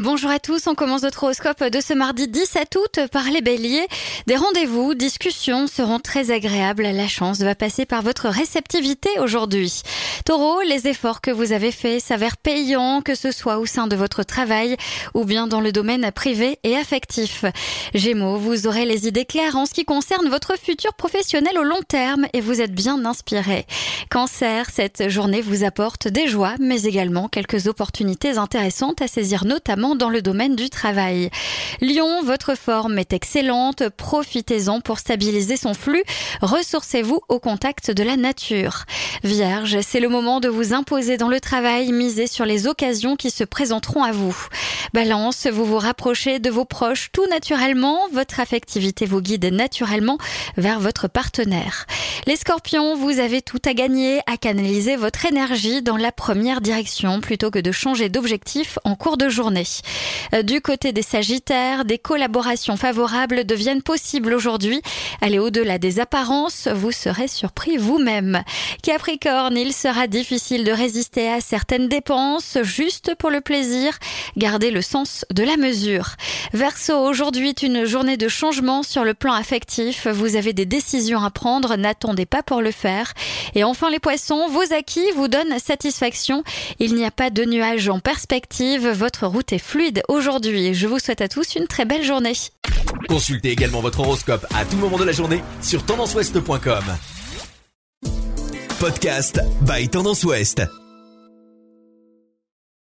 Bonjour à tous, on commence notre horoscope de ce mardi 17 août par les béliers. Des rendez-vous, discussions seront très agréables. La chance va passer par votre réceptivité aujourd'hui. Taureau, les efforts que vous avez faits s'avèrent payants, que ce soit au sein de votre travail ou bien dans le domaine privé et affectif. Gémeaux, vous aurez les idées claires en ce qui concerne votre futur professionnel au long terme et vous êtes bien inspiré. Cancer, cette journée vous apporte des joies mais également quelques opportunités intéressantes à saisir notamment dans le domaine du travail. Lyon, votre forme est excellente, profitez-en pour stabiliser son flux, ressourcez-vous au contact de la nature. Vierge, c'est le moment de vous imposer dans le travail, misez sur les occasions qui se présenteront à vous. Balance, vous vous rapprochez de vos proches tout naturellement, votre affectivité vous guide naturellement vers votre partenaire. Les scorpions, vous avez tout à gagner à canaliser votre énergie dans la première direction plutôt que de changer d'objectif en cours de journée. Euh, du côté des sagittaires, des collaborations favorables deviennent possibles aujourd'hui. Allez au-delà des apparences, vous serez surpris vous-même. Capricorne, il sera difficile de résister à certaines dépenses juste pour le plaisir. Gardez le sens de la mesure. Verseau, aujourd'hui est une journée de changement sur le plan affectif. Vous avez des décisions à prendre, n'attendez pas pour le faire. Et enfin les poissons, vos acquis vous donnent satisfaction. Il n'y a pas de nuages en perspective, votre route est fluide aujourd'hui. Je vous souhaite à tous une très belle journée. Consultez également votre horoscope à tout moment de la journée sur tendanceouest.com. Podcast by Tendance Ouest.